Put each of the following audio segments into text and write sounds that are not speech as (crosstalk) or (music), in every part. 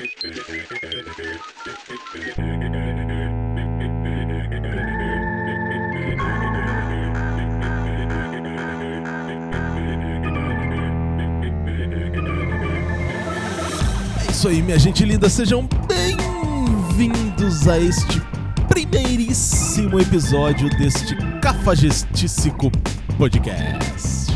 É isso aí, minha gente linda, sejam bem-vindos a este primeiríssimo episódio deste cafajestíssico podcast.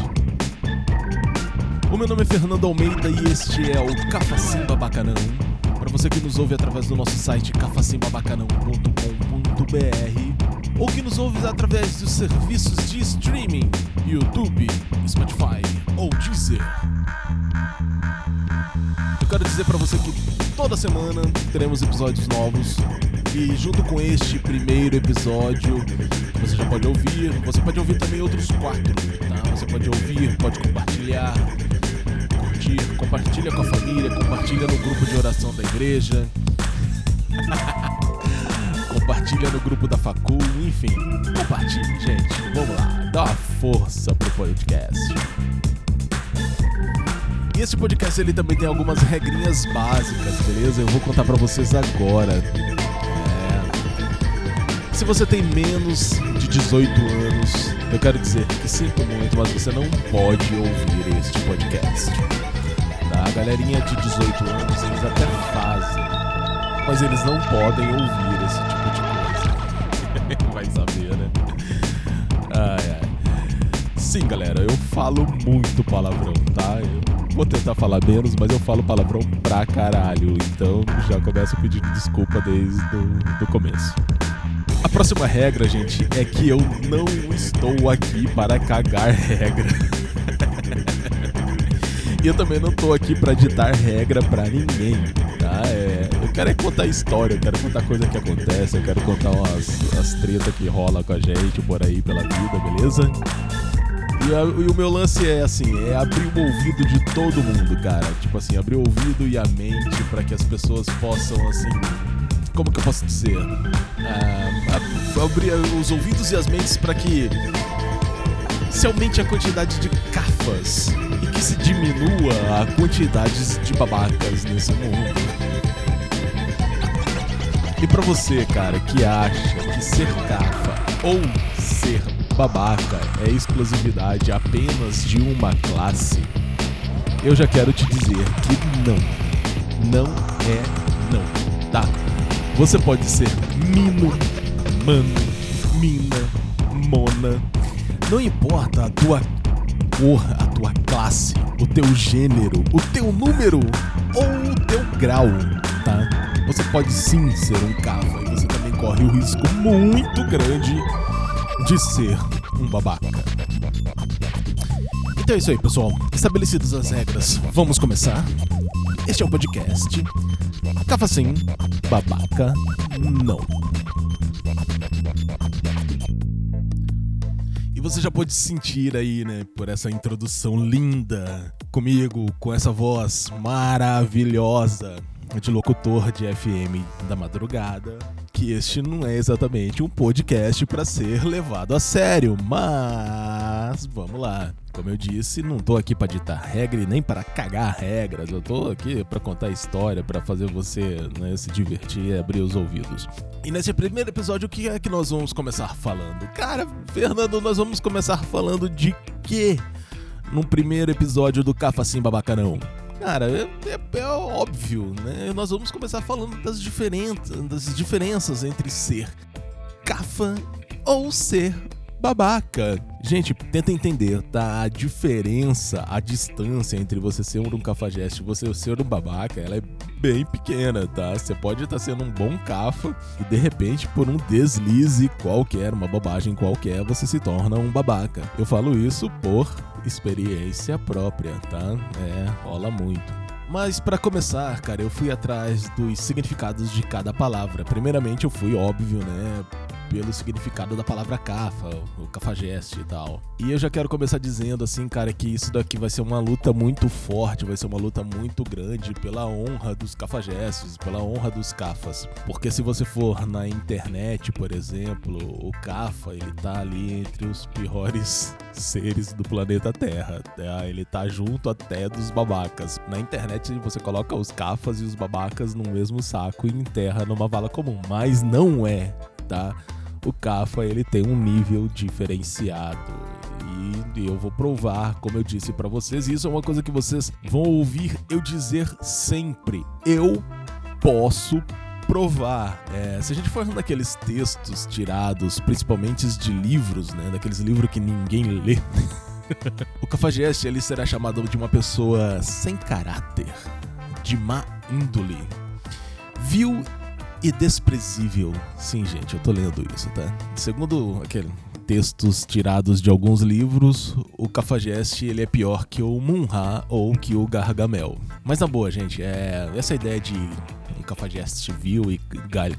O meu nome é Fernando Almeida e este é o Cafacimba Bacanão. Você que nos ouve através do nosso site cafacimbabacanão.com.br ou que nos ouve através dos serviços de streaming, YouTube, Spotify ou Deezer. Eu quero dizer para você que toda semana teremos episódios novos e junto com este primeiro episódio você já pode ouvir, você pode ouvir também outros quatro, tá? Você pode ouvir, pode compartilhar, curtir, compartilha com a família, compartilha no grupo de oração da igreja. (laughs) compartilha no grupo da facul, enfim, compartilhe, gente. Vamos lá, dá uma força pro podcast. E esse podcast ele também tem algumas regrinhas básicas, beleza? Eu vou contar pra vocês agora. É... Se você tem menos 18 anos, eu quero dizer que sinto muito, mas você não pode ouvir este podcast. Tá? A galerinha de 18 anos, eles até fazem, mas eles não podem ouvir esse tipo de coisa. (laughs) Vai saber, né? Ai, ai. Sim, galera, eu falo muito palavrão, tá? Eu vou tentar falar menos, mas eu falo palavrão pra caralho. Então já começo pedindo desculpa desde o começo. Próxima regra, gente, é que eu não estou aqui para cagar regra. e eu também não estou aqui para ditar regra para ninguém, tá? É, eu quero é contar história, eu quero contar coisa que acontece, eu quero contar umas, as tretas que rola com a gente por aí pela vida, beleza? E, a, e, o meu lance é assim, é abrir o ouvido de todo mundo, cara. Tipo assim, abrir o ouvido e a mente para que as pessoas possam, assim, como que eu posso dizer? Ah, abrir os ouvidos e as mentes para que se aumente a quantidade de cafas e que se diminua a quantidade de babacas nesse mundo. E para você, cara, que acha que ser cafa ou ser babaca é exclusividade apenas de uma classe, eu já quero te dizer que não. Não é não, tá? Você pode ser mino, mano, mina, mona. Não importa a tua cor, a tua classe, o teu gênero, o teu número ou o teu grau, tá? Você pode sim ser um cava e você também corre o risco muito grande de ser um babaca. Então é isso aí, pessoal. Estabelecidas as regras, vamos começar. Este é o podcast Cafa sim, babaca não. E você já pode sentir aí, né, por essa introdução linda comigo, com essa voz maravilhosa de locutor de FM da madrugada, que este não é exatamente um podcast para ser levado a sério, mas vamos lá. Como eu disse, não tô aqui para ditar regra e nem para cagar regras. Eu tô aqui para contar história, para fazer você né, se divertir e abrir os ouvidos. E nesse primeiro episódio, o que é que nós vamos começar falando? Cara, Fernando, nós vamos começar falando de quê? Num primeiro episódio do Cafacim Babacanão. Cara, é, é, é, óbvio, né? Nós vamos começar falando das, diferentes, das diferenças entre ser cafa ou ser babaca. Gente, tenta entender, tá? A diferença, a distância entre você ser um cafajeste e você ser um babaca, ela é bem pequena, tá? Você pode estar tá sendo um bom cafa e de repente, por um deslize qualquer, uma bobagem qualquer, você se torna um babaca. Eu falo isso por experiência própria, tá? É, rola muito. Mas para começar, cara, eu fui atrás dos significados de cada palavra. Primeiramente, eu fui óbvio, né? Pelo significado da palavra cafa, o cafajeste e tal. E eu já quero começar dizendo assim, cara, que isso daqui vai ser uma luta muito forte, vai ser uma luta muito grande pela honra dos cafajestes, pela honra dos cafas. Porque se você for na internet, por exemplo, o cafa, ele tá ali entre os piores (laughs) seres do planeta Terra. Tá? Ele tá junto até dos babacas. Na internet você coloca os cafas e os babacas no mesmo saco e enterra numa vala comum, mas não é, tá? O cafa ele tem um nível diferenciado e eu vou provar, como eu disse para vocês. Isso é uma coisa que vocês vão ouvir eu dizer sempre. Eu posso provar. É, se a gente for daqueles textos tirados, principalmente de livros, né, daqueles livros que ninguém lê. (laughs) o cafajeste ele será chamado de uma pessoa sem caráter, de má índole, vil e desprezível. Sim, gente, eu tô lendo isso, tá? Segundo aquele textos tirados de alguns livros, o Cafajeste ele é pior que o Munha ou que o Gargamel. Mas na boa, gente, é essa ideia de um Cafajeste vil e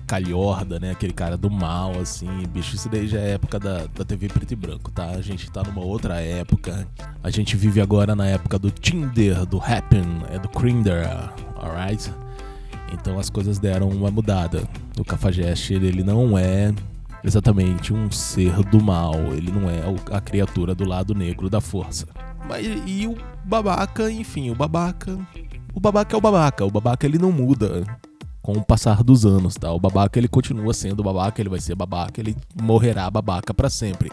calhorda, né? Aquele cara do mal, assim, bicho, isso daí já é época da, da TV preto e branco, tá? A gente tá numa outra época. A gente vive agora na época do Tinder, do Happen, é do Crinder, alright? Então as coisas deram uma mudada. O Cafajeste, ele não é exatamente um ser do mal, ele não é a criatura do lado negro da força. Mas e o babaca, enfim, o babaca, o babaca é o babaca, o babaca ele não muda com o passar dos anos, tá? O babaca ele continua sendo babaca, ele vai ser babaca, ele morrerá babaca para sempre.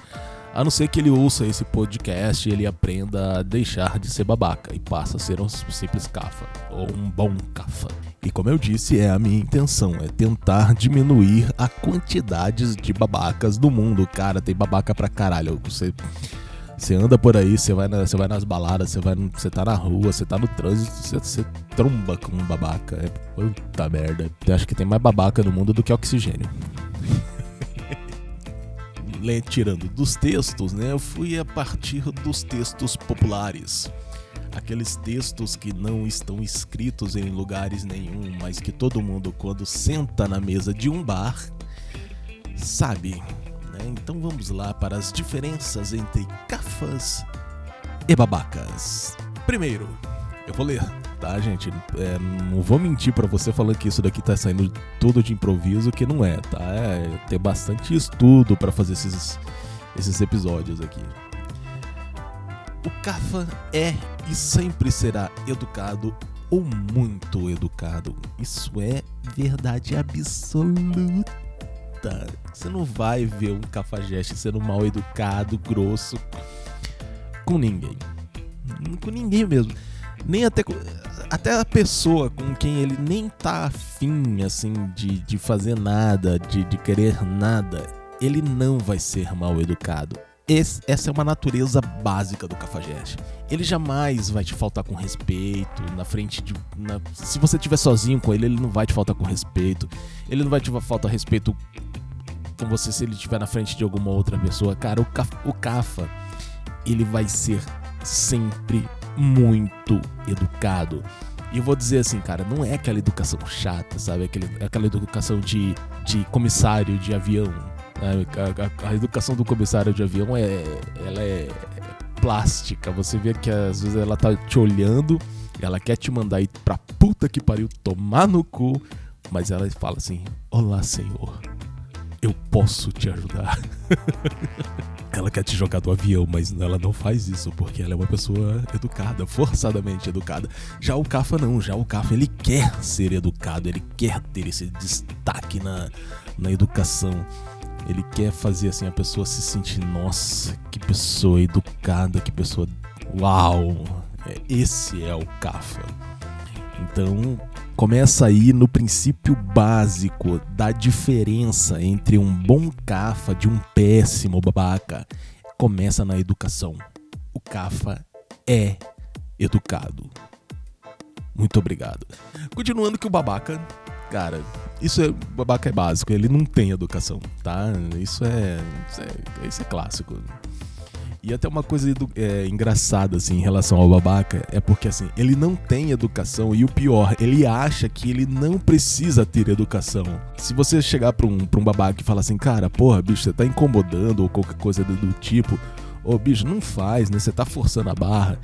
A não ser que ele ouça esse podcast e ele aprenda a deixar de ser babaca e passa a ser um simples cafa, ou um bom cafa. E como eu disse, é a minha intenção, é tentar diminuir a quantidade de babacas do mundo. Cara, tem babaca pra caralho. Você, você anda por aí, você vai, na, você vai nas baladas, você, vai, você tá na rua, você tá no trânsito, você, você tromba com um babaca. É, puta merda. Eu acho que tem mais babaca no mundo do que oxigênio tirando dos textos, né, eu fui a partir dos textos populares. Aqueles textos que não estão escritos em lugares nenhum, mas que todo mundo, quando senta na mesa de um bar, sabe. Né? Então vamos lá para as diferenças entre cafas e babacas. Primeiro, eu vou ler tá, gente? É, não vou mentir para você falando que isso daqui tá saindo tudo de improviso, que não é, tá? É ter bastante estudo para fazer esses, esses episódios aqui. O Cafa é e sempre será educado ou muito educado. Isso é verdade absoluta. Você não vai ver um cafajeste sendo mal educado, grosso com ninguém. Com ninguém mesmo. Nem até até a pessoa com quem ele nem tá afim, assim, de, de fazer nada, de, de querer nada, ele não vai ser mal educado. Esse, essa é uma natureza básica do cafajeste. Ele jamais vai te faltar com respeito na frente de. Na, se você estiver sozinho com ele, ele não vai te faltar com respeito. Ele não vai te faltar respeito com você se ele estiver na frente de alguma outra pessoa. Cara, o, o Cafa, ele vai ser sempre muito educado. E eu vou dizer assim, cara, não é aquela educação chata, sabe? Aquele, aquela educação de, de comissário de avião. Né? A, a, a, educação do comissário de avião é, ela é, é plástica. Você vê que às vezes ela tá te olhando, ela quer te mandar ir pra puta que pariu tomar no cu, mas ela fala assim: Olá, senhor, eu posso te ajudar. (laughs) ela quer te jogar do avião, mas ela não faz isso porque ela é uma pessoa educada, forçadamente educada. Já o Cafa não, já o Cafa ele quer ser educado, ele quer ter esse destaque na, na educação. Ele quer fazer assim a pessoa se sentir, nossa, que pessoa educada, que pessoa. Uau! É, esse é o Cafa. Então, começa aí no princípio básico da diferença entre um bom cafa de um péssimo babaca. Começa na educação. O cafa é educado. Muito obrigado. Continuando que o babaca, cara, isso é babaca é básico, ele não tem educação, tá? Isso é, isso é, isso é clássico. E até uma coisa é, engraçada, assim, em relação ao babaca, é porque, assim, ele não tem educação e o pior, ele acha que ele não precisa ter educação. Se você chegar pra um, pra um babaca e falar assim, cara, porra, bicho, você tá incomodando ou qualquer coisa do, do tipo, ô, bicho, não faz, né? Você tá forçando a barra.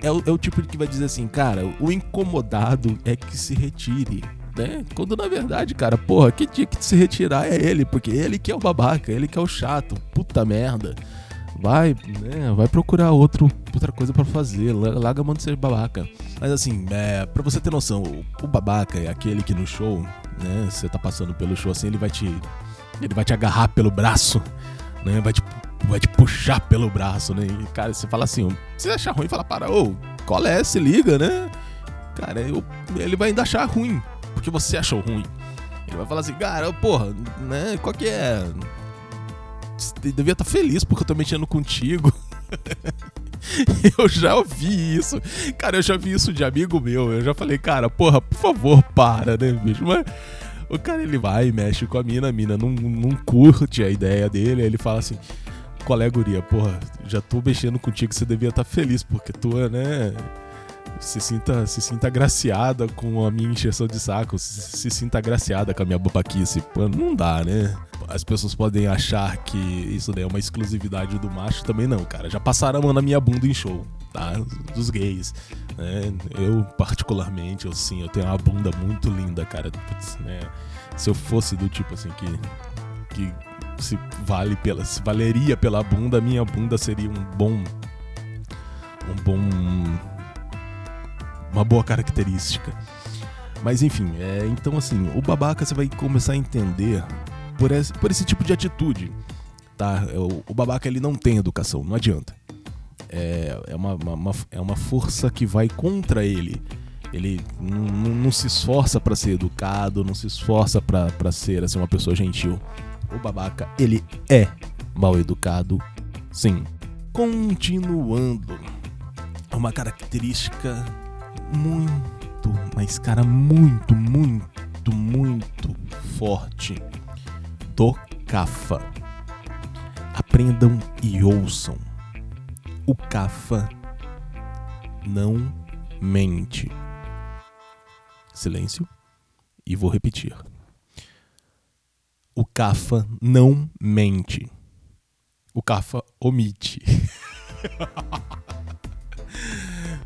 É o, é o tipo que vai dizer assim, cara, o incomodado é que se retire né? Quando na verdade, cara, porra, quem tinha que se retirar é ele, porque ele que é o babaca, ele que é o chato, puta merda vai, né, vai procurar outro, outra coisa para fazer, larga mão de ser babaca. Mas assim, é, para você ter noção, o, o, babaca é aquele que no show, né, você tá passando pelo show assim, ele vai te ele vai te agarrar pelo braço, né, vai te vai te puxar pelo braço, né? E, cara, você fala assim, você acha ruim, fala, para, ô, qual é? Se liga, né? Cara, eu, ele vai ainda achar ruim, porque você achou ruim. Ele vai falar assim, cara, porra, né? Qual que é? Devia estar tá feliz porque eu tô mexendo contigo. (laughs) eu já ouvi isso. Cara, eu já vi isso de amigo meu. Eu já falei, cara, porra, por favor, para, né, bicho? Mas o cara ele vai mexe com a mina, a mina não, não curte a ideia dele. Aí ele fala assim: é, guria? Porra, já tô mexendo contigo, você devia estar tá feliz porque tu, né? Se sinta, se sinta agraciada com a minha encheção de saco, se, se sinta agraciada com a minha babaquice. Não dá, né? As pessoas podem achar que isso daí é uma exclusividade do macho, também não, cara. Já passaram a mão na minha bunda em show, tá? Dos gays. Né? Eu, particularmente, eu sim, eu tenho uma bunda muito linda, cara. Putz, né? Se eu fosse do tipo assim que. que se vale pela. Se valeria pela bunda, minha bunda seria um bom. Um bom uma boa característica. Mas enfim, é, então assim, o babaca você vai começar a entender por esse, por esse tipo de atitude, tá? O, o babaca ele não tem educação, não adianta. É, é, uma, uma, é uma força que vai contra ele. Ele não se esforça para ser educado, não se esforça para ser assim, uma pessoa gentil. O babaca, ele é mal educado, sim. Continuando, uma característica muito, mas cara, muito, muito, muito forte do Cafa. Aprendam e ouçam. O Cafa não mente. Silêncio. E vou repetir. O Cafa não mente. O Cafa omite. (laughs)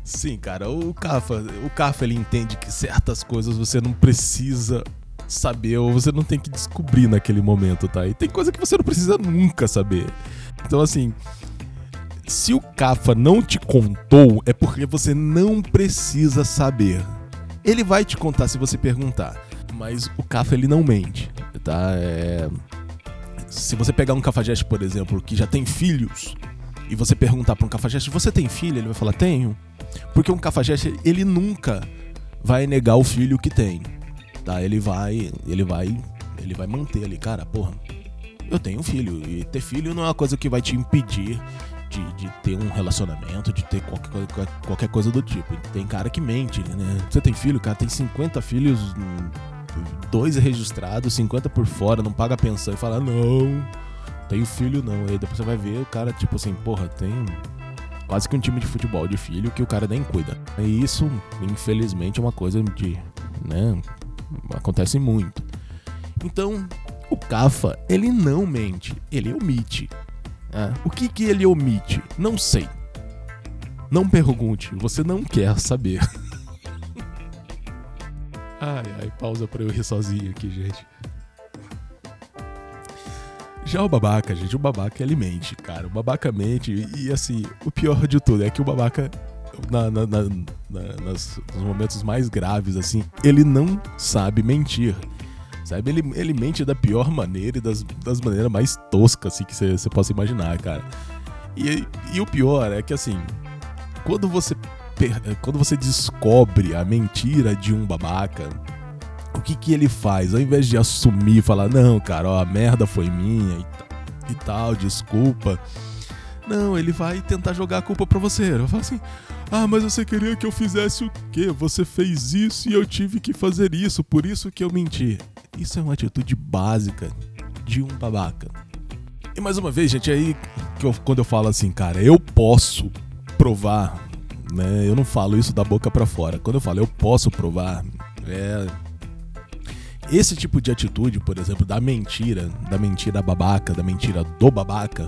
Sim, cara, o Cafa, o Cafa ele entende que certas coisas você não precisa saber ou você não tem que descobrir naquele momento, tá? E tem coisa que você não precisa nunca saber. Então assim, se o Cafa não te contou, é porque você não precisa saber. Ele vai te contar se você perguntar, mas o Cafa ele não mente, tá? É... Se você pegar um cafajeste, por exemplo, que já tem filhos, e você perguntar para um cafajeste, você tem filho? Ele vai falar, tenho. Porque um cafajeste, ele nunca vai negar o filho que tem. Tá? Ele vai, ele vai, ele vai manter ali, cara, porra, eu tenho um filho. E ter filho não é uma coisa que vai te impedir de, de ter um relacionamento, de ter qualquer, qualquer, qualquer coisa do tipo. Tem cara que mente, né? Você tem filho, cara, tem 50 filhos, dois registrados, 50 por fora, não paga pensão e fala, não, tenho filho não. Aí depois você vai ver o cara, tipo assim, porra, tem quase que um time de futebol de filho que o cara nem cuida. E isso, infelizmente, é uma coisa de. né? Acontece muito. Então, o Cafa, ele não mente, ele omite. É. O que, que ele omite? Não sei. Não pergunte, você não quer saber. (laughs) ai, ai, pausa pra eu rir sozinho aqui, gente. Já o babaca, gente, o babaca ele mente, cara. O babaca mente. E, e assim, o pior de tudo é que o babaca, na, na, na, nas, nos momentos mais graves, assim, ele não sabe mentir. Sabe? Ele, ele mente da pior maneira e das, das maneiras mais toscas assim, que você possa imaginar, cara. E, e o pior é que, assim, quando você, quando você descobre a mentira de um babaca o que que ele faz? Ao invés de assumir e falar, não, cara, ó, a merda foi minha e, e tal, desculpa. Não, ele vai tentar jogar a culpa pra você. Ele vai falar assim: Ah, mas você queria que eu fizesse o quê? Você fez isso e eu tive que fazer isso, por isso que eu menti. Isso é uma atitude básica de um babaca. E mais uma vez, gente, aí que eu, quando eu falo assim, cara, eu posso provar, né? Eu não falo isso da boca para fora. Quando eu falo eu posso provar, é esse tipo de atitude, por exemplo, da mentira, da mentira babaca, da mentira do babaca,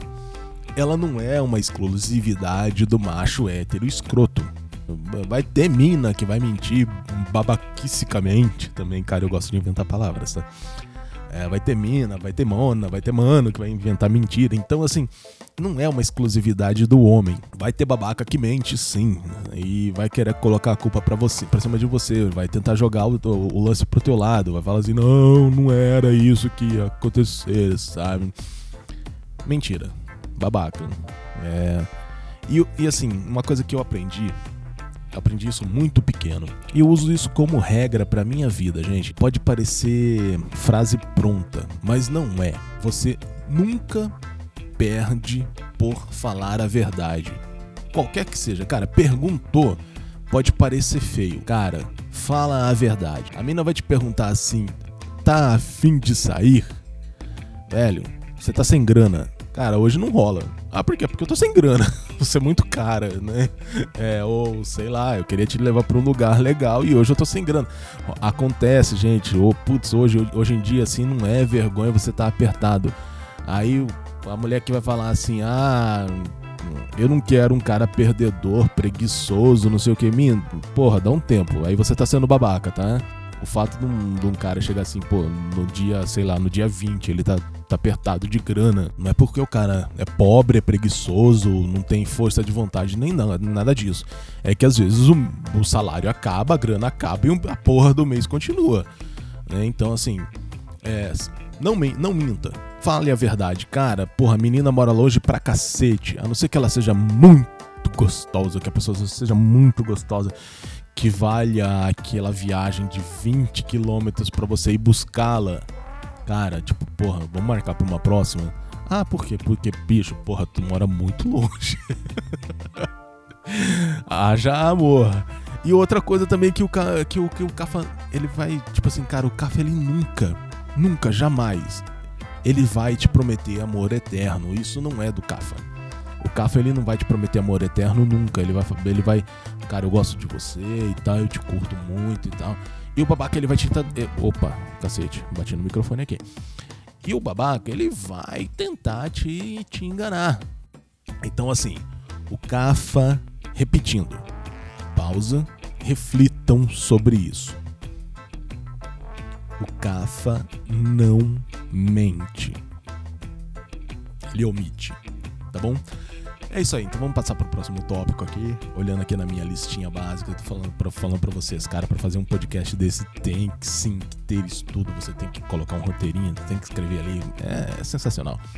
ela não é uma exclusividade do macho hétero escroto. Vai ter mina que vai mentir babaquicamente também, cara, eu gosto de inventar palavras, tá? É, vai ter mina, vai ter mona, vai ter mano que vai inventar mentira. Então, assim, não é uma exclusividade do homem. Vai ter babaca que mente, sim. E vai querer colocar a culpa para você, pra cima de você. Vai tentar jogar o, o, lance pro teu lado. Vai falar assim: não, não era isso que ia acontecer, sabe? Mentira. Babaca. É. E, e assim, uma coisa que eu aprendi aprendi isso muito pequeno. E eu uso isso como regra para minha vida, gente. Pode parecer frase pronta, mas não é. Você nunca perde por falar a verdade. Qualquer que seja, cara, perguntou, pode parecer feio. Cara, fala a verdade. A mina vai te perguntar assim: tá afim de sair? Velho, você tá sem grana. Cara, hoje não rola. Ah, por quê? Porque eu tô sem grana. (laughs) Você é muito cara, né? É, ou sei lá, eu queria te levar pra um lugar legal e hoje eu tô sem grana. Acontece, gente. Ou, putz, hoje, hoje em dia, assim, não é vergonha você tá apertado. Aí a mulher que vai falar assim: ah, eu não quero um cara perdedor, preguiçoso, não sei o que. Minha, porra, dá um tempo. Aí você tá sendo babaca, tá? O fato de um, de um, cara chegar assim, pô, no dia, sei lá, no dia 20, ele tá, tá apertado de grana. Não é porque o cara é pobre, é preguiçoso, não tem força de vontade, nem não, nada disso. É que às vezes o, o salário acaba, a grana acaba e a porra do mês continua. Né? Então, assim, é, não, não minta. Fale a verdade. Cara, porra, a menina mora longe pra cacete. A não ser que ela seja muito gostosa, que a pessoa seja muito gostosa que valha aquela viagem de 20 quilômetros para você ir buscá-la. Cara, tipo, porra, vamos marcar pra uma próxima? Ah, por quê? Porque, bicho, porra, tu mora muito longe. (laughs) ah, já, amor. E outra coisa também que o, que o, que o Cafa, ele vai, tipo assim, cara, o Cafa, ele nunca, nunca, jamais, ele vai te prometer amor eterno. Isso não é do Cafa. O Cafa, ele não vai te prometer amor eterno nunca. Ele vai, ele vai cara, eu gosto de você e tal, eu te curto muito e tal. E o babaca, ele vai te. Opa, cacete, bati no microfone aqui. E o babaca, ele vai tentar te, te enganar. Então, assim, o Cafa, repetindo, pausa, reflitam sobre isso. O Cafa não mente. Ele omite, tá bom? É isso aí, então vamos passar para o próximo tópico aqui. Olhando aqui na minha listinha básica, eu tô falando para falando pra vocês, cara, para fazer um podcast desse tem que sim ter estudo, você tem que colocar um roteirinho, tem que escrever ali. É, é sensacional. (laughs)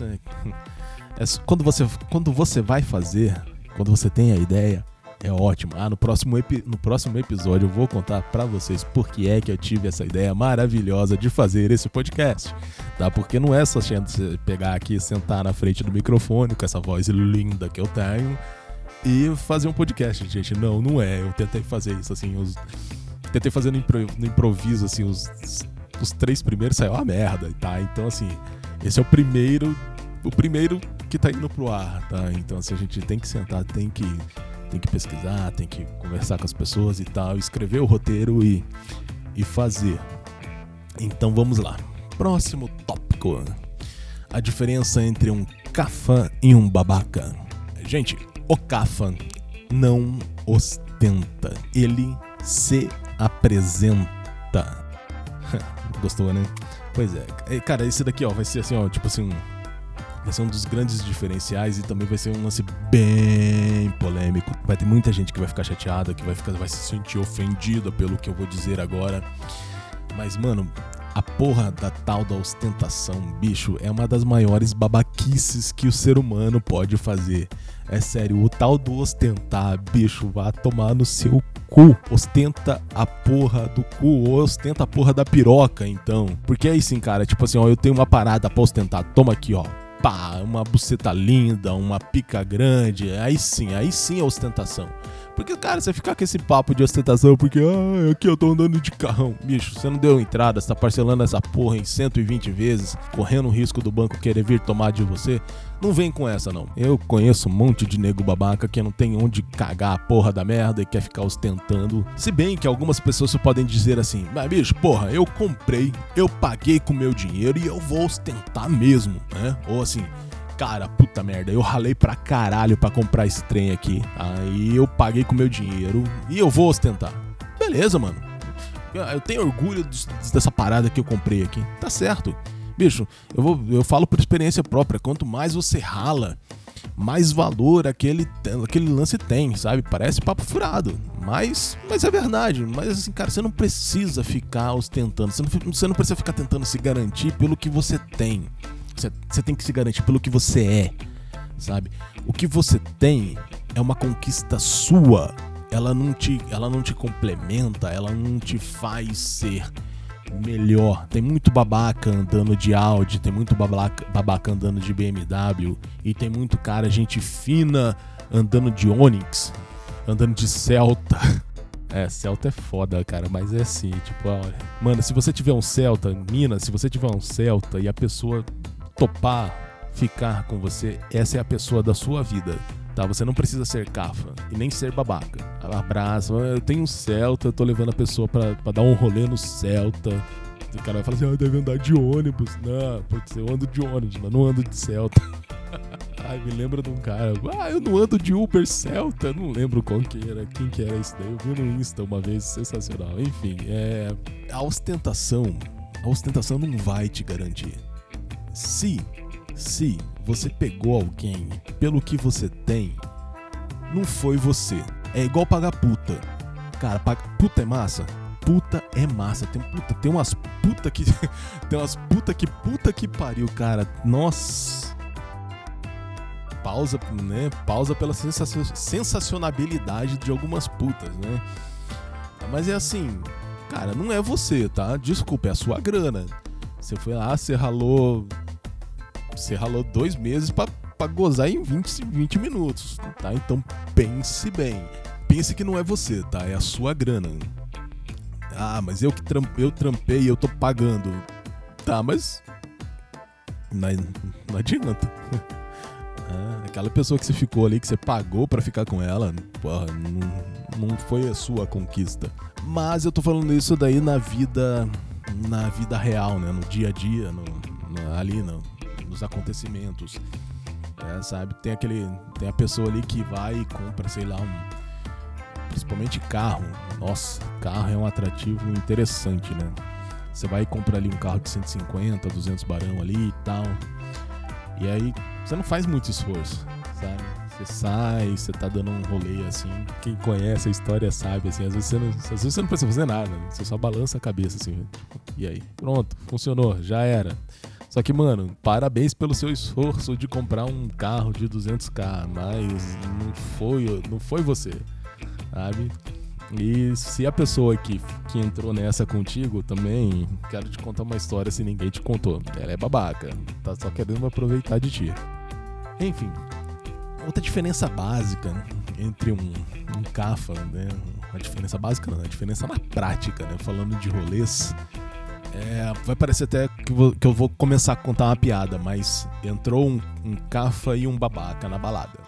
É, é, quando, você, quando você vai fazer, quando você tem a ideia, é ótimo. Ah, no próximo, no próximo episódio eu vou contar para vocês por que é que eu tive essa ideia maravilhosa de fazer esse podcast, tá? Porque não é só pegar aqui, sentar na frente do microfone com essa voz linda que eu tenho e fazer um podcast, gente. Não, não é. Eu tentei fazer isso assim, os... tentei fazer no, improviso assim, os, os três primeiros saiu uma merda, tá? Então assim, esse é o primeiro, o primeiro que tá indo pro ar, tá? Então assim, a gente tem que sentar, tem que tem que pesquisar, tem que conversar com as pessoas e tal, escrever o roteiro e, e fazer. Então vamos lá. Próximo tópico: a diferença entre um cafa e um babaca. Gente, o cafa não ostenta, ele se apresenta. (laughs) Gostou, né? Pois é. Cara, esse daqui, ó, vai ser assim, ó, tipo assim, vai ser um dos grandes diferenciais e também vai ser um lance bem polêmico. Vai ter muita gente que vai ficar chateada, que vai, ficar, vai se sentir ofendida pelo que eu vou dizer agora. Mas, mano, a porra da tal da ostentação, bicho, é uma das maiores babaquices que o ser humano pode fazer. É sério, o tal do ostentar, bicho, vá tomar no seu cu. Ostenta a porra do cu, ou ostenta a porra da piroca, então. Porque é isso, cara, tipo assim, ó, eu tenho uma parada pra ostentar, toma aqui, ó pá, uma buceta linda, uma pica grande, aí sim, aí sim é ostentação. Porque, cara, você ficar com esse papo de ostentação, porque, ah, aqui eu tô andando de carrão. Bicho, você não deu entrada, você tá parcelando essa porra em 120 vezes, correndo o risco do banco querer vir tomar de você. Não vem com essa, não. Eu conheço um monte de nego babaca que não tem onde cagar a porra da merda e quer ficar ostentando. Se bem que algumas pessoas podem dizer assim, mas bicho, porra, eu comprei, eu paguei com meu dinheiro e eu vou ostentar mesmo, né? Ou assim, cara, puta merda, eu ralei pra caralho pra comprar esse trem aqui. Aí eu paguei com meu dinheiro e eu vou ostentar. Beleza, mano. Eu tenho orgulho dessa parada que eu comprei aqui. Tá certo. Bicho, eu, vou, eu falo por experiência própria. Quanto mais você rala, mais valor aquele, aquele lance tem, sabe? Parece papo furado. Mas, mas é verdade. Mas assim, cara, você não precisa ficar ostentando. Você não, você não precisa ficar tentando se garantir pelo que você tem. Você, você tem que se garantir pelo que você é, sabe? O que você tem é uma conquista sua. Ela não te, ela não te complementa, ela não te faz ser melhor. Tem muito babaca andando de Audi, tem muito babaca, babaca andando de BMW e tem muito cara, gente fina andando de Onix, andando de Celta. (laughs) É, Celta é foda, cara, mas é assim, tipo, olha. Mano, se você tiver um Celta, mina, se você tiver um Celta e a pessoa topar ficar com você, essa é a pessoa da sua vida. Tá, você não precisa ser cafa e nem ser babaca. Abraço, eu tenho um Celta, eu tô levando a pessoa pra dar um rolê no Celta. O cara vai falar assim, ah, deve andar de ônibus. Não, putz, eu ando de ônibus, mas não ando de Celta. (laughs) Ai, me lembra de um cara. Ah, eu não ando de Uber Celta. Não lembro qual que era, quem que era isso daí. Eu vi no Insta uma vez, sensacional. Enfim, é. A ostentação. A ostentação não vai te garantir se, se você pegou alguém pelo que você tem, não foi você. É igual pagar puta. Cara, paga, puta é massa? Puta é massa. Tem, puta, tem umas puta que. (laughs) tem umas puta que puta que pariu, cara. Nossa. Pausa, né? Pausa pela sensacionabilidade de algumas putas, né? Mas é assim, cara, não é você, tá? Desculpa, é a sua grana. Você foi lá, você ralou você ralou dois meses para gozar em 20, 20 minutos, tá? Então pense bem. Pense que não é você, tá? É a sua grana. Ah, mas eu que tramp, eu trampei eu tô pagando. Tá, mas. Não, não adianta. É, (laughs) aquela pessoa que você ficou ali, que você pagou para ficar com ela, porra, não, não foi a sua conquista. Mas eu tô falando isso daí na vida. Na vida real, né? No dia a dia, no, no ali, no, dos acontecimentos. É, sabe? Tem aquele. Tem a pessoa ali que vai e compra, sei lá, um. Principalmente carro. Nossa, carro é um atrativo interessante, né? Você vai e compra ali um carro de 150, 200 barão ali e tal. E aí você não faz muito esforço, sabe? Você sai, você tá dando um rolê assim. Quem conhece a história sabe, assim. Às vezes você não, às vezes você não precisa fazer nada, né? você só balança a cabeça assim. Tipo, e aí? Pronto, funcionou, já era. Só que, mano, parabéns pelo seu esforço de comprar um carro de 200k, mas não foi, não foi você, sabe? E se a pessoa que, que entrou nessa contigo também, quero te contar uma história se ninguém te contou. Ela é babaca, tá só querendo aproveitar de ti. Enfim, outra diferença básica entre um, um CAFA, né? Uma diferença básica não, a diferença na prática, né? Falando de rolês é, vai parecer até que, vou, que, eu vou começar a contar uma piada, mas entrou um, um cafa e um babaca na balada.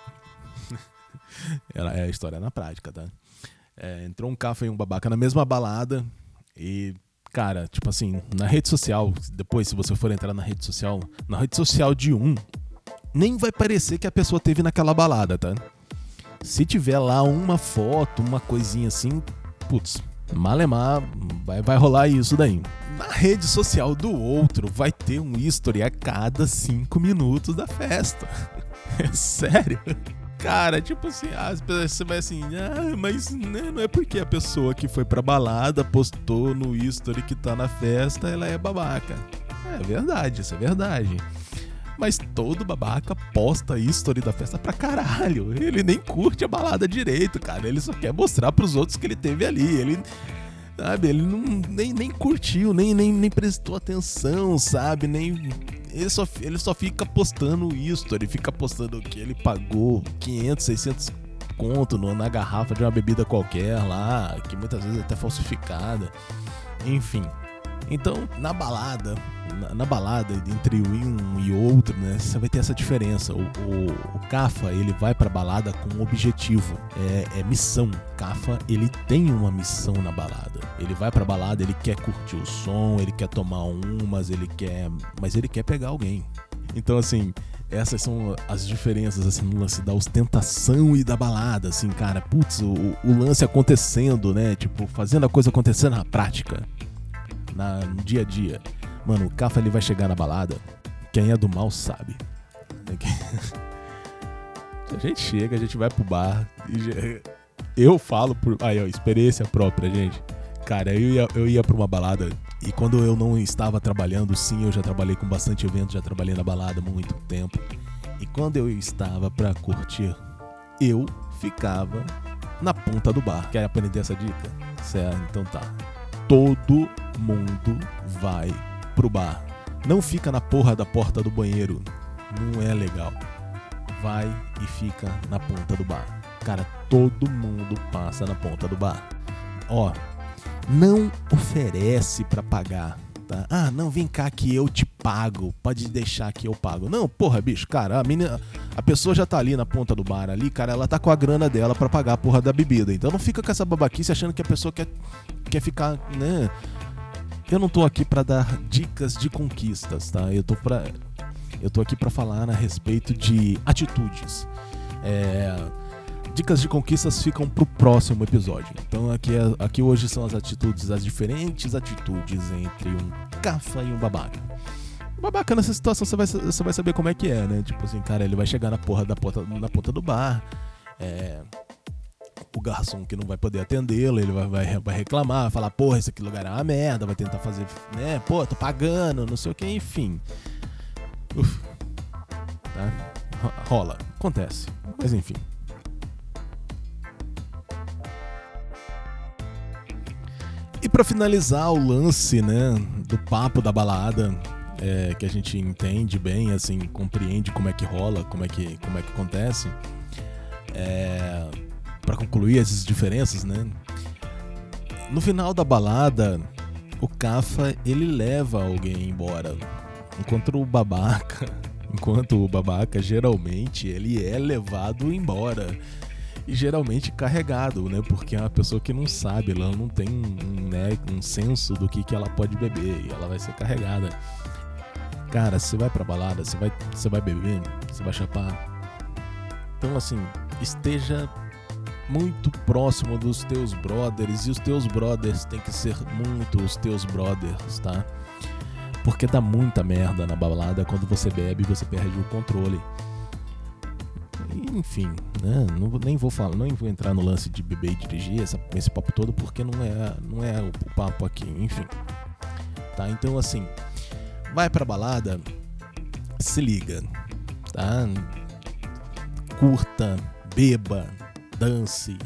(laughs) é a história na prática, tá? É, entrou um cafa e um babaca na mesma balada e, cara, tipo assim, na rede social, depois se você for entrar na rede social, na rede social de um, nem vai parecer que a pessoa teve naquela balada, tá? Se tiver lá uma foto, uma coisinha assim, putz, malemar, vai, vai rolar isso daí. Na rede social do outro vai ter um history a cada cinco minutos da festa. (laughs) É sério. Cara, tipo assim, as pessoas você vai assim, ah, mas né, não é porque a pessoa que foi pra balada postou no history que tá na festa, ela é babaca. É verdade, isso é verdade. Mas todo babaca posta history da festa pra caralho. Ele nem curte a balada direito, cara. Ele só quer mostrar pros outros que ele teve ali. Ele Sabe, ele não, nem, nem curtiu, nem, nem, nem prestou atenção, sabe? Nem. Ele só, ele só fica postando isso, ele fica postando que ele pagou 500, 600 conto na garrafa de uma bebida qualquer lá, que muitas vezes é até falsificada. Enfim. Então, na balada, na, na, balada, entre um e outro, né, você vai ter essa diferença. O, o, o Cafa, ele vai pra balada com um objetivo, é, é, missão. Cafa, ele tem uma missão na balada. Ele vai pra balada, ele quer curtir o som, ele quer tomar umas, ele quer. Mas ele quer pegar alguém. Então, assim, essas são as diferenças, assim, no lance da ostentação e da balada, assim, cara. Putz, o, o lance acontecendo, né? Tipo, fazendo a coisa acontecer na prática na, no dia a dia. Mano, o Cafa ele vai chegar na balada. Quem é do mal sabe. (laughs) a gente chega, a gente vai pro bar. eu falo por. Aí, ó, experiência própria, gente. Cara, eu ia, eu ia pra uma balada e quando eu não estava trabalhando, sim, eu já trabalhei com bastante evento, já trabalhei na balada muito tempo. E quando eu estava pra curtir, eu ficava na ponta do bar. Quer aprender essa dica? Certo, então tá todo mundo vai pro bar. Não fica na porra da porta do banheiro. Não é legal. Vai e fica na ponta do bar. Cara, todo mundo passa na ponta do bar. Ó, não oferece para pagar Tá? Ah, não, vem cá que eu te pago. Pode deixar que eu pago. Não, porra, bicho, cara, a menina, a pessoa já tá ali na ponta do bar ali, cara, ela tá com a grana dela para pagar a porra da bebida. Então não fica com essa babaquice achando que a pessoa quer, quer ficar, né? Eu não tô aqui para dar dicas de conquistas, tá? Eu tô para eu tô aqui para falar a respeito de atitudes. É, dicas de conquistas ficam pro próximo episódio. Então aqui, é, aqui hoje são as atitudes, as diferentes atitudes entre um cafa e um babaca. Babaca nessa situação você vai, você vai saber como é que é, né? Tipo assim, cara, ele vai chegar na porra da ponta, na ponta do bar. É, o garçom que não vai poder atendê-lo, ele vai, vai, vai, reclamar, vai falar, porra, esse aqui lugar é uma merda, vai tentar fazer, né, pô, tô pagando, não sei o que, enfim. Uf, tá? Rola, acontece, mas enfim. E para finalizar o lance, né, do papo da balada, é, que a gente entende bem, assim, compreende como é que rola, como é que, como é que acontece, é, para concluir essas diferenças, né? No final da balada, o Cafa ele leva alguém embora, enquanto o babaca, (laughs) enquanto o babaca geralmente ele é levado embora e geralmente carregado, né? Porque é uma pessoa que não sabe, ela não tem um, né, um senso do que, que ela pode beber e ela vai ser carregada. Cara, você vai pra balada, você vai, você vai beber, você vai chapar. Então, assim, esteja muito próximo dos teus brothers e os teus brothers tem que ser muito os teus brothers, tá? Porque dá muita merda na balada quando você bebe e você perde o controle enfim, né? Não, nem vou falar, nem vou entrar no lance de beber e dirigir, essa, esse papo todo, porque não é, não é o, o papo aqui, enfim. Tá? Então, assim, vai pra balada, se liga, tá? Curta, beba, dance.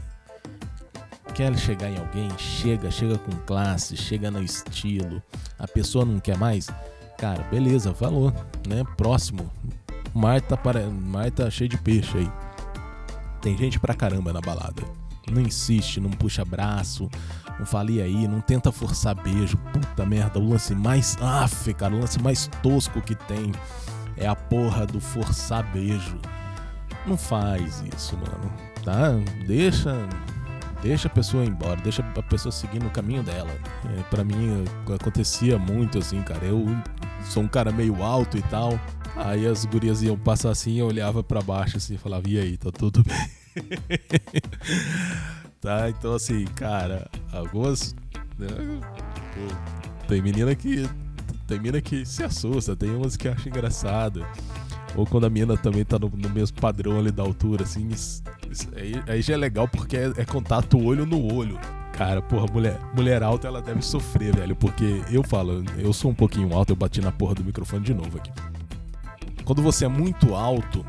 Quer chegar em alguém? Chega, chega com classe, chega no estilo. A pessoa não quer mais? Cara, beleza, falou, né? Próximo, mar tá, para... mar tá cheio de peixe aí. Tem gente pra caramba na balada. Não insiste, não puxa braço, não fale aí, não tenta forçar beijo. Puta merda, o lance mais. Aff, cara, o lance mais tosco que tem é a porra do forçar beijo. Não faz isso, mano. Tá? Deixa. Deixa a pessoa embora, deixa a pessoa seguir no caminho dela. É, para mim acontecia muito assim, cara. Eu sou um cara meio alto e tal. Aí as gurias iam passar assim, eu olhava para baixo assim falava, e aí, tá tudo bem? (laughs) tá, então assim, cara, algumas. Né, tem menina que. Tem menina que se assusta, tem umas que acham engraçado. Ou quando a menina também tá no, no mesmo padrão ali da altura, assim. Isso, isso, aí, aí, já é legal porque é, é contato olho no olho cara, porra, mulher, mulher alta ela deve sofrer, velho. Porque eu falo, eu sou um pouquinho alto, eu bati na porra do microfone de novo aqui. Quando você é muito alto,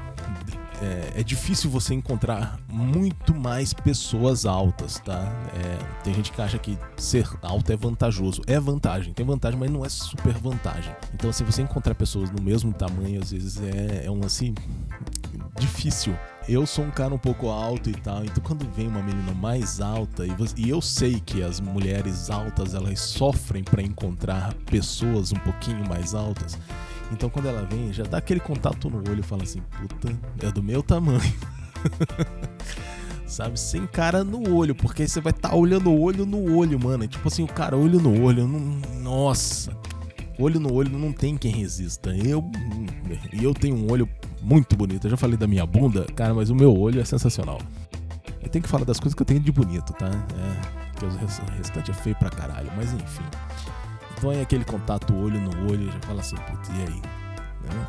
é, é, difícil você encontrar muito mais pessoas altas, tá? É, tem gente que acha que ser alto é vantajoso. É vantagem, tem vantagem, mas não é super vantagem. Então, se você encontrar pessoas no mesmo tamanho, às vezes é, é um assim difícil eu sou um cara um pouco alto e tal, então quando vem uma menina mais alta, e, você, e eu sei que as mulheres altas elas sofrem para encontrar pessoas um pouquinho mais altas, então quando ela vem, já dá aquele contato no olho e fala assim: puta, é do meu tamanho. (laughs) Sabe? Sem cara no olho, porque aí você vai estar tá olhando olho no olho, mano. Tipo assim, o cara olho no olho, não, nossa. Olho no olho não tem quem resista. Eu e eu tenho um olho muito bonito. Eu já falei da minha bunda, cara, mas o meu olho é sensacional. Eu tenho que falar das coisas que eu tenho de bonito, tá? É, que o restante é feio pra caralho, mas enfim. Então é aquele contato olho no olho, já fala assim, putz, e aí? Né?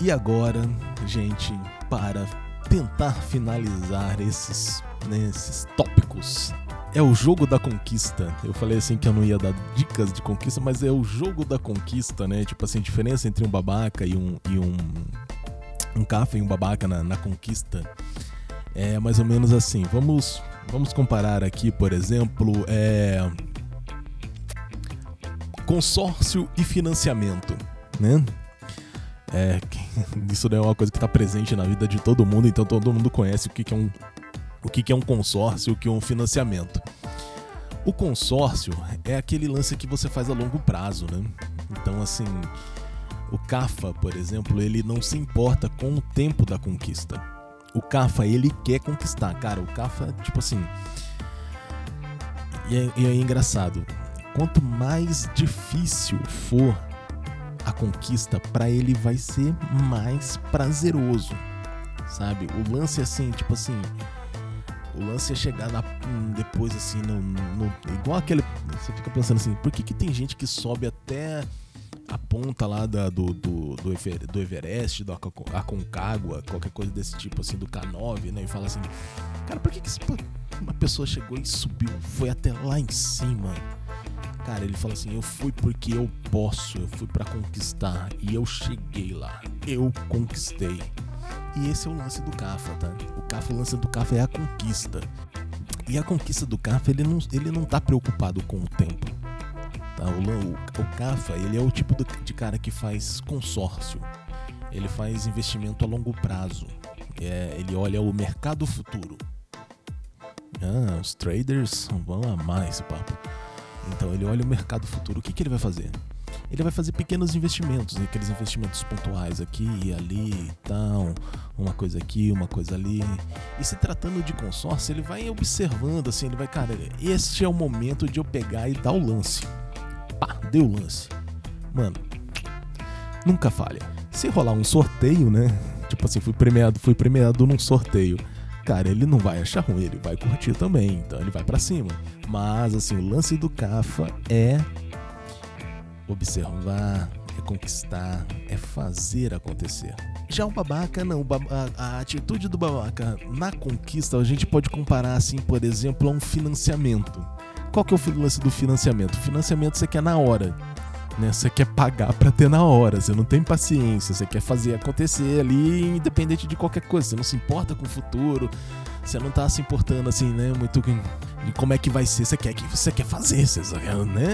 E agora, gente, para tentar finalizar esses, né, esses tópicos, é o jogo da conquista. Eu falei assim que eu não ia dar dicas de conquista, mas é o jogo da conquista, né? Tipo assim, a diferença entre um babaca e um, e um, um café e um babaca na, na conquista é mais ou menos assim. Vamos, vamos comparar aqui, por exemplo, é, consórcio e financiamento, né? É, (laughs) isso é uma coisa que está presente na vida de todo mundo, então todo mundo conhece o que, que é um o que, que é um consórcio o que é um financiamento. O consórcio é aquele lance que você faz a longo prazo, né? Então, assim, o CAFA, por exemplo, ele não se importa com o tempo da conquista. O CAFA, ele quer conquistar. Cara, o CAFA, tipo assim. E é, e é engraçado. Quanto mais difícil for a conquista, para ele vai ser mais prazeroso, sabe? O lance é assim, tipo assim, o lance é chegar na, hum, depois assim, no, no, igual aquele. Você fica pensando assim, por que, que tem gente que sobe até a ponta lá da, do, do, do, do Everest, do Aconcagua, qualquer coisa desse tipo, assim, do K9, né? E fala assim, cara, por que, que uma pessoa chegou e subiu, foi até lá em cima? Cara, ele fala assim: eu fui porque eu posso, eu fui para conquistar e eu cheguei lá, eu conquistei. E esse é o lance do Cafa, tá? O Cafa, o lance do Cafa é a conquista. E a conquista do Cafa, ele não, ele não tá preocupado com o tempo. Tá? O, o, o Cafa, ele é o tipo de cara que faz consórcio. Ele faz investimento a longo prazo. É, ele olha o mercado futuro. Ah, os traders vão amar esse papo. Então ele olha o mercado futuro. O que, que ele vai fazer? Ele vai fazer pequenos investimentos, aqueles investimentos pontuais aqui e ali e tal, uma coisa aqui, uma coisa ali. E se tratando de consórcio, ele vai observando assim, ele vai, cara, este é o momento de eu pegar e dar o lance. Pá, deu o lance. Mano, nunca falha. Se rolar um sorteio, né? Tipo assim, fui premiado, fui premiado num sorteio cara, ele não vai achar ruim, ele vai curtir também, então ele vai para cima. Mas assim, o lance do Cafa é observar, é conquistar, é fazer acontecer. Já o babaca, não. A, atitude do babaca na conquista, a gente pode comparar, assim, por exemplo, a um financiamento. Qual que é o lance do financiamento? O financiamento você quer na hora. Né? Você quer pagar para ter na hora, você não tem paciência, você quer fazer acontecer ali, independente de qualquer coisa, você não se importa com o futuro, você não tá se importando assim, né, muito de como é que vai ser, você quer que você quer fazer, você né?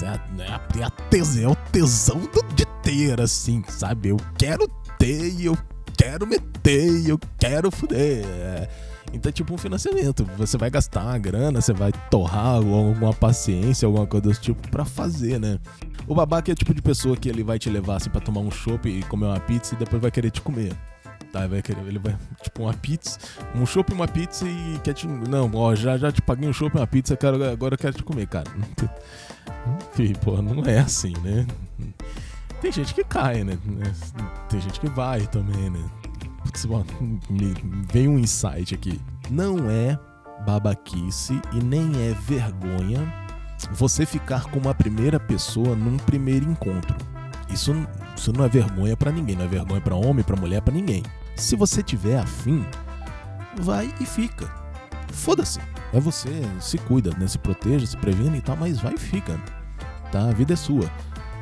É, é, é, a, é, a tes, é o tesão de ter, assim, sabe? Eu quero ter e eu quero meter e eu quero fuder. É. Então é tipo um financiamento. Você vai gastar uma grana, você vai torrar alguma paciência, alguma coisa desse tipo pra fazer, né? O babaca é o tipo de pessoa que ele vai te levar assim pra tomar um chopp e comer uma pizza e depois vai querer te comer. Tá, vai querer, ele vai, tipo, uma pizza, um chopp e uma pizza e quer te. Não, ó, já, já te paguei um chopp e uma pizza, quero, agora eu quero te comer, cara. (laughs) Enfim, pô, não é assim, né? Tem gente que cai, né? Tem gente que vai também, né? Putz, me veio um insight aqui. Não é babaquice e nem é vergonha você ficar com uma primeira pessoa num primeiro encontro. Isso, isso não é vergonha para ninguém, não é vergonha para homem, para mulher, para ninguém. Se você tiver afim, vai e fica. Foda-se. É você, se cuida, né? Se proteja, se previne e tal, mas vai e fica. Tá? A vida é sua.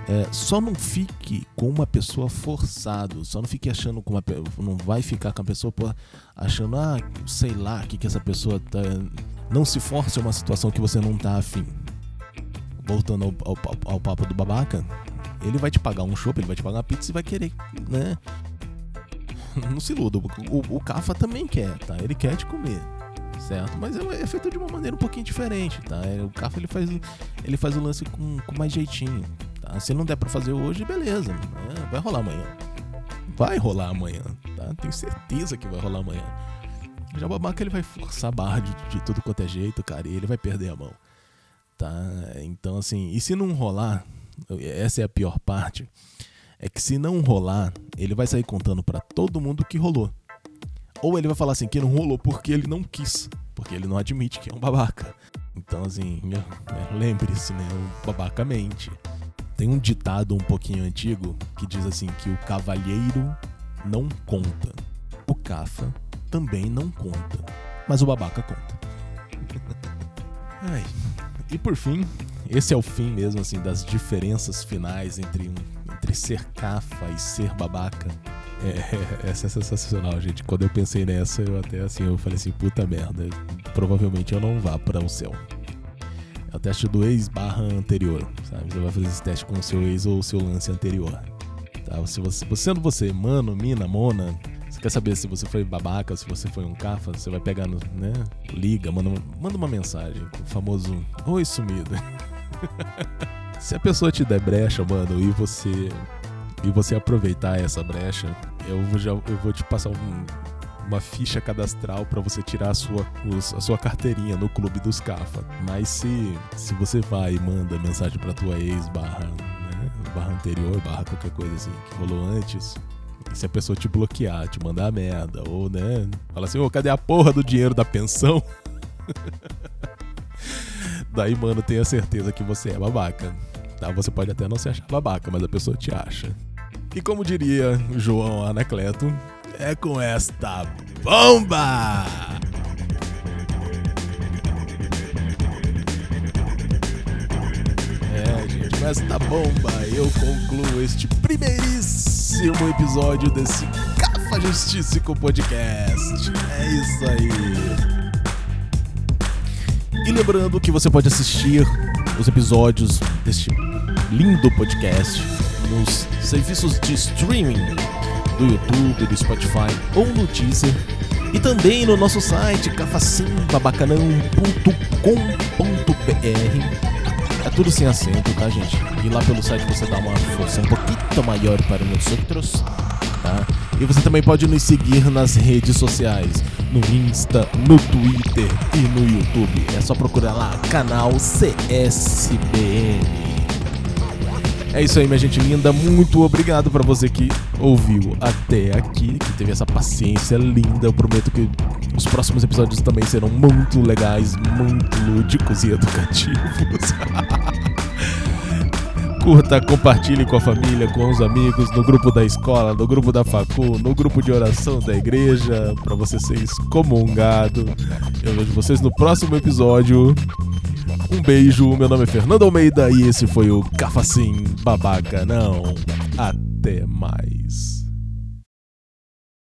É, só não fique com uma pessoa forçado, só não fique achando com uma não vai ficar com a pessoa achando, ah, sei lá, que que essa pessoa tá. Não se force a uma situação que você não tá afim. Voltando ao, ao, ao papo do babaca, ele vai te pagar um chopp, ele vai te pagar uma pizza e vai querer, né? não se iluda. O, o Cafa também quer, tá? Ele quer te comer. Certo? Mas é, é feito de uma maneira um pouquinho diferente, tá? É, o Cafa ele faz, ele faz o lance com, com mais jeitinho. Tá? Se não der para fazer hoje, beleza. É, vai rolar amanhã. Vai rolar amanhã, tá? Tenho certeza que vai rolar amanhã. Já o babaca ele vai forçar a barra de, de tudo quanto é jeito, cara, e ele vai perder a mão. Tá? Então, assim, e se não rolar, essa é a pior parte, é que se não rolar, ele vai sair contando para todo mundo que rolou. Ou ele vai falar assim que não rolou porque ele não quis, porque ele não admite que é um babaca. Então, assim, lembre-se, né? O babaca mente. Tem um ditado um pouquinho antigo que diz assim que o cavalheiro não conta. O cafa também não conta. Mas o babaca conta. Ai. E por fim, esse é o fim mesmo, assim, das diferenças finais entre, entre ser cafa e ser babaca. É, essa é sensacional, gente. Quando eu pensei nessa, eu até assim, eu falei assim, puta merda, provavelmente eu não vá para o céu. É o teste do ex barra anterior, sabe? Você vai fazer esse teste com o seu ex ou o seu lance anterior. Tá? Se você, sendo você, mano, mina, mona, você quer saber se você foi babaca, se você foi um cafa, você vai pegar no, né? Liga, manda, manda uma mensagem com o famoso Oi sumido. (laughs) se a pessoa te der brecha, mano, e você e você aproveitar essa brecha, eu já eu vou te passar um, uma ficha cadastral para você tirar a sua, a sua carteirinha no clube dos CAFA. Mas se, se você vai e manda mensagem pra tua ex barra, né, barra anterior, barra qualquer coisa assim que rolou antes, se a pessoa te bloquear, te mandar merda, ou né, fala assim, ô, oh, cadê a porra do dinheiro da pensão? (laughs) Daí, mano, tenha certeza que você é babaca. Tá? Você pode até não se achar babaca, mas a pessoa te acha. E como diria João Anacleto, é com esta bomba! É, gente, com esta bomba eu concluo este primeiríssimo episódio desse Cafa Justíssico Podcast. É isso aí. E lembrando que você pode assistir os episódios deste lindo podcast nos serviços de streaming do YouTube, do Spotify ou no Deezer. E também no nosso site cafacimbabacanão.com.br É tudo sem acento, tá, gente? E lá pelo site você dá uma força um pouquinho maior para nós outros, tá? E você também pode nos seguir nas redes sociais, no Insta, no Twitter e no YouTube. É só procurar lá, canal CSBN. É isso aí, minha gente linda. Muito obrigado para você que ouviu até aqui, que teve essa paciência linda. Eu prometo que os próximos episódios também serão muito legais, muito lúdicos e educativos. (laughs) Curta, compartilhe com a família, com os amigos, no grupo da escola, no grupo da facu, no grupo de oração da igreja, para você ser excomungado. Eu vejo vocês no próximo episódio. Um beijo, meu nome é Fernando Almeida e esse foi o Cafacim Babaca Não. Até mais.